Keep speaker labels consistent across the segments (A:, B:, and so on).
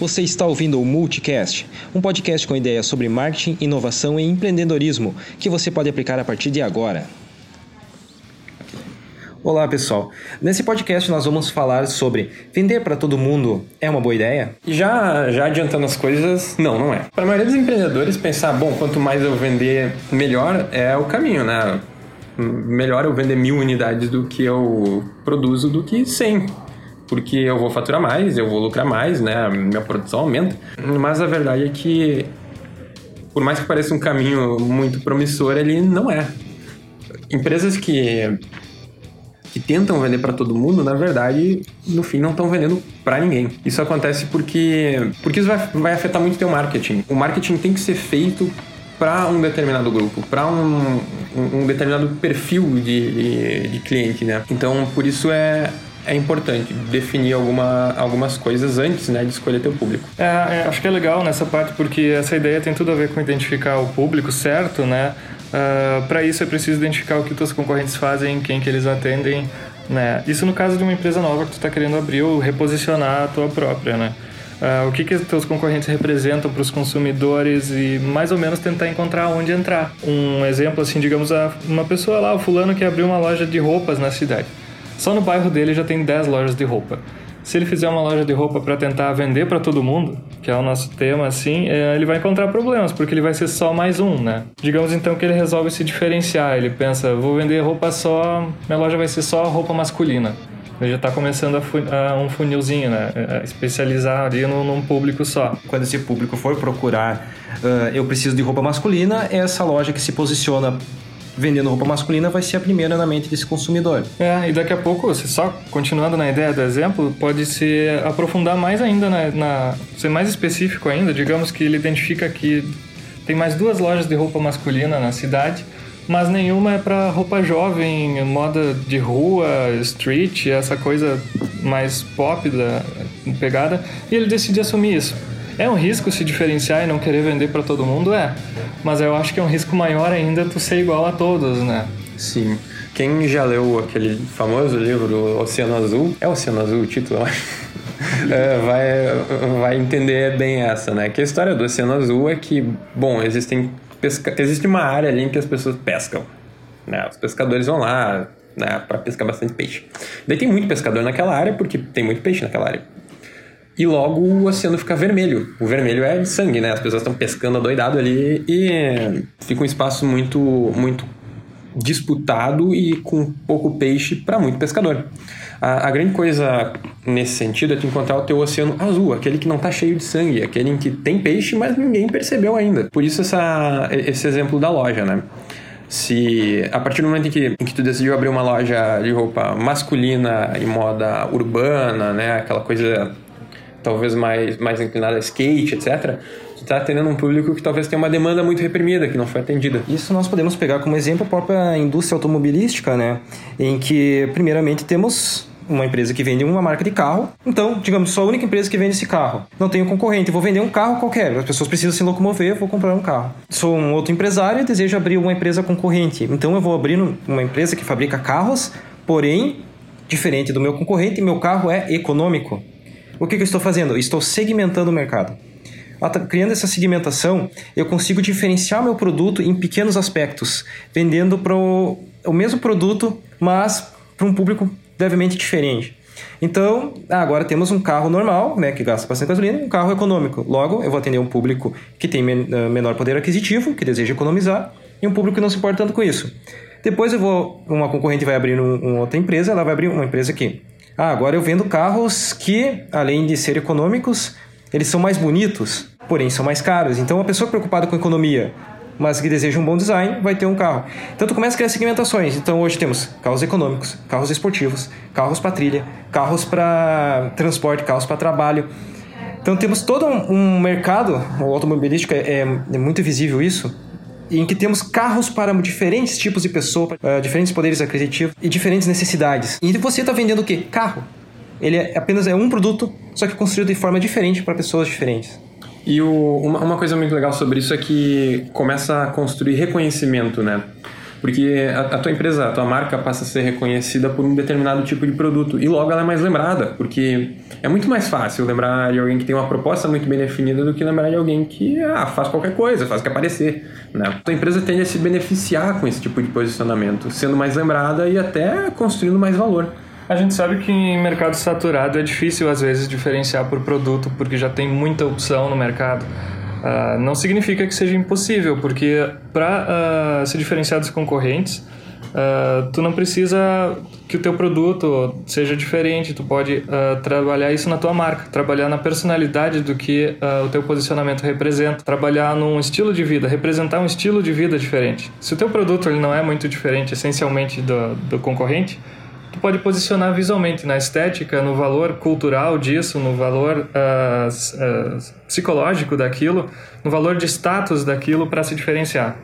A: Você está ouvindo o Multicast, um podcast com ideias sobre marketing, inovação e empreendedorismo que você pode aplicar a partir de agora. Olá pessoal, nesse podcast nós vamos falar sobre vender para todo mundo é uma boa ideia?
B: E já, já adiantando as coisas, não, não é. Para a maioria dos empreendedores, pensar, bom, quanto mais eu vender, melhor é o caminho, né? Melhor eu vender mil unidades do que eu produzo do que cem porque eu vou faturar mais, eu vou lucrar mais, né? Minha produção aumenta. Mas a verdade é que, por mais que pareça um caminho muito promissor, ele não é. Empresas que que tentam vender para todo mundo, na verdade, no fim não estão vendendo para ninguém. Isso acontece porque porque isso vai, vai afetar muito o teu marketing. O marketing tem que ser feito para um determinado grupo, para um, um, um, determinado perfil de, de, de cliente, né? Então, por isso é é importante definir alguma, algumas coisas antes né, de escolher teu público.
C: É, é, acho que é legal nessa parte porque essa ideia tem tudo a ver com identificar o público certo, né? Uh, ah, Para isso é preciso identificar o que teus concorrentes fazem, quem que eles atendem, né? Isso no caso de uma empresa nova que tu está querendo abrir ou reposicionar a tua própria, né? Uh, o que que teus concorrentes representam para os consumidores e mais ou menos tentar encontrar onde entrar. Um exemplo assim, digamos, uma pessoa lá, o fulano que abriu uma loja de roupas na cidade. Só no bairro dele já tem 10 lojas de roupa. Se ele fizer uma loja de roupa para tentar vender para todo mundo, que é o nosso tema, assim, é, ele vai encontrar problemas, porque ele vai ser só mais um, né? Digamos então que ele resolve se diferenciar. Ele pensa, vou vender roupa só, minha loja vai ser só roupa masculina. Ele já está começando a, fu a, um funilzinho, né? A especializar ali num, num, público só.
A: Quando esse público for procurar, uh, eu preciso de roupa masculina, é essa loja que se posiciona vendendo roupa masculina vai ser a primeira na mente desse consumidor.
C: É, e daqui a pouco, você só continuando na ideia do exemplo, pode se aprofundar mais ainda na, na ser mais específico ainda, digamos que ele identifica que tem mais duas lojas de roupa masculina na cidade, mas nenhuma é para roupa jovem, moda de rua, street, essa coisa mais pop da pegada, e ele decide assumir isso. É um risco se diferenciar e não querer vender para todo mundo? É. Mas eu acho que é um risco maior ainda tu ser igual a todos, né?
B: Sim. Quem já leu aquele famoso livro Oceano Azul, é Oceano Azul o título, eu é, vai, vai entender bem essa, né? Que a história do Oceano Azul é que, bom, existem pesca... existe uma área ali em que as pessoas pescam. Né? Os pescadores vão lá né, para pescar bastante peixe. Daí tem muito pescador naquela área porque tem muito peixe naquela área e logo o oceano fica vermelho. O vermelho é de sangue, né? As pessoas estão pescando adoidado ali e fica um espaço muito, muito disputado e com pouco peixe para muito pescador. A, a, grande coisa nesse sentido é tu encontrar o teu oceano azul, aquele que não está cheio de sangue, aquele em que tem peixe, mas ninguém percebeu ainda. Por isso essa, esse exemplo da loja, né? se a partir do momento em que, em que tu decidiu abrir uma loja de roupa masculina e moda urbana, né, aquela coisa talvez mais, mais inclinada a skate, etc., tu está atendendo um público que talvez tenha uma demanda muito reprimida, que não foi atendida.
A: Isso nós podemos pegar como exemplo a própria indústria automobilística, né? Em que, primeiramente, temos uma empresa que vende uma marca de carro. Então, digamos, sou a única empresa que vende esse carro. Não tenho concorrente, vou vender um carro qualquer. As pessoas precisam se locomover, vou comprar um carro. Sou um outro empresário e desejo abrir uma empresa concorrente. Então, eu vou abrir uma empresa que fabrica carros, porém, diferente do meu concorrente, meu carro é econômico. O que, que eu estou fazendo? Estou segmentando o mercado. Criando essa segmentação, eu consigo diferenciar meu produto em pequenos aspectos, vendendo para o mesmo produto, mas para um público levemente diferente. Então, agora temos um carro normal, né, que gasta bastante gasolina, e um carro econômico. Logo, eu vou atender um público que tem eh, menor poder aquisitivo, que deseja economizar, e um público que não se importa tanto com isso. Depois eu vou, uma concorrente vai abrir um, uma outra empresa, ela vai abrir uma empresa que ah, agora eu vendo carros que, além de ser econômicos, eles são mais bonitos, porém são mais caros. Então, uma pessoa preocupada com economia, mas que deseja um bom design, vai ter um carro. Então, tu começa a criar segmentações. Então, hoje temos carros econômicos, carros esportivos, carros para trilha, carros para transporte, carros para trabalho. Então, temos todo um mercado, o automobilístico é, é muito visível isso, em que temos carros para diferentes tipos de pessoas, uh, diferentes poderes aquisitivos e diferentes necessidades. E você está vendendo o quê? Carro. Ele é apenas é um produto, só que construído de forma diferente para pessoas diferentes.
B: E o, uma, uma coisa muito legal sobre isso é que começa a construir reconhecimento, né? Porque a, a, tua empresa, a tua marca passa a ser reconhecida por um determinado tipo de produto e logo ela é mais lembrada, porque é muito mais fácil lembrar de alguém que tem uma proposta muito bem definida do que lembrar de alguém que ah, faz qualquer coisa, faz que aparecer. Né? A tua empresa tende a se beneficiar com esse tipo de posicionamento, sendo mais lembrada e até construindo mais valor.
C: A gente sabe que em mercado saturado é difícil às vezes diferenciar por produto porque já tem muita opção no mercado. Uh, não significa que seja impossível, porque para uh, ah, se diferenciar dos concorrentes, uh, tu não precisa que o teu produto seja diferente, tu pode trabalhar isso na tua marca, trabalhar na personalidade do que o teu posicionamento representa, trabalhar num estilo de vida, representar um estilo de vida diferente. Se o teu produto ele não é muito diferente essencialmente do, do concorrente, pode posicionar visualmente na estética, no valor cultural disso, no valor uh, uh, psicológico daquilo, no valor de status daquilo para se diferenciar.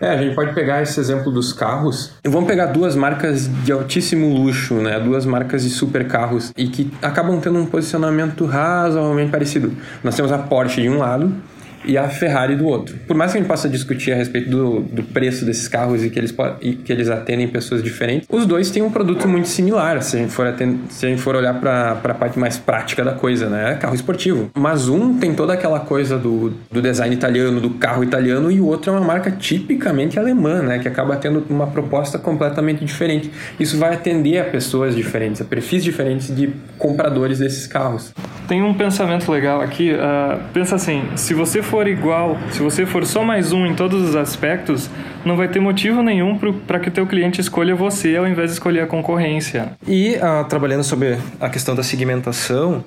B: É, a gente pode pegar esse exemplo dos carros. Vamos pegar duas marcas de altíssimo luxo, né? Duas marcas de super carros e que acabam tendo um posicionamento razoavelmente parecido. Nós temos a Porsche de um lado e a Ferrari do outro. Por mais que a gente possa discutir a respeito do, do preço desses carros e que, eles, e que eles atendem pessoas diferentes, os dois têm um produto muito similar, se a gente for, se a gente for olhar para a parte mais prática da coisa, né? É carro esportivo. Mas um tem toda aquela coisa do, do design italiano, do carro italiano, e o outro é uma marca tipicamente alemã, né? Que acaba tendo uma proposta completamente diferente. Isso vai atender a pessoas diferentes, a perfis diferentes de compradores desses carros.
C: Tem um pensamento legal aqui. Uh, pensa assim, se você for igual, se você for só mais um em todos os aspectos, não vai ter motivo nenhum para que o teu cliente escolha você ao invés de escolher a concorrência.
A: E uh, trabalhando sobre a questão da segmentação,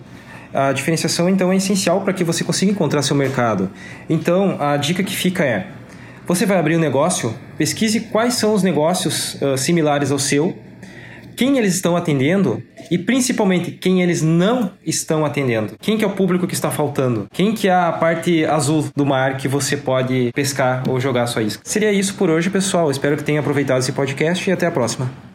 A: a diferenciação então é essencial para que você consiga encontrar seu mercado. Então, a dica que fica é: você vai abrir um negócio, pesquise quais são os negócios uh, similares ao seu quem eles estão atendendo e principalmente quem eles não estão atendendo. Quem que é o público que está faltando? Quem que é a parte azul do mar que você pode pescar ou jogar sua isca? Seria isso por hoje, pessoal. Espero que tenham aproveitado esse podcast e até a próxima.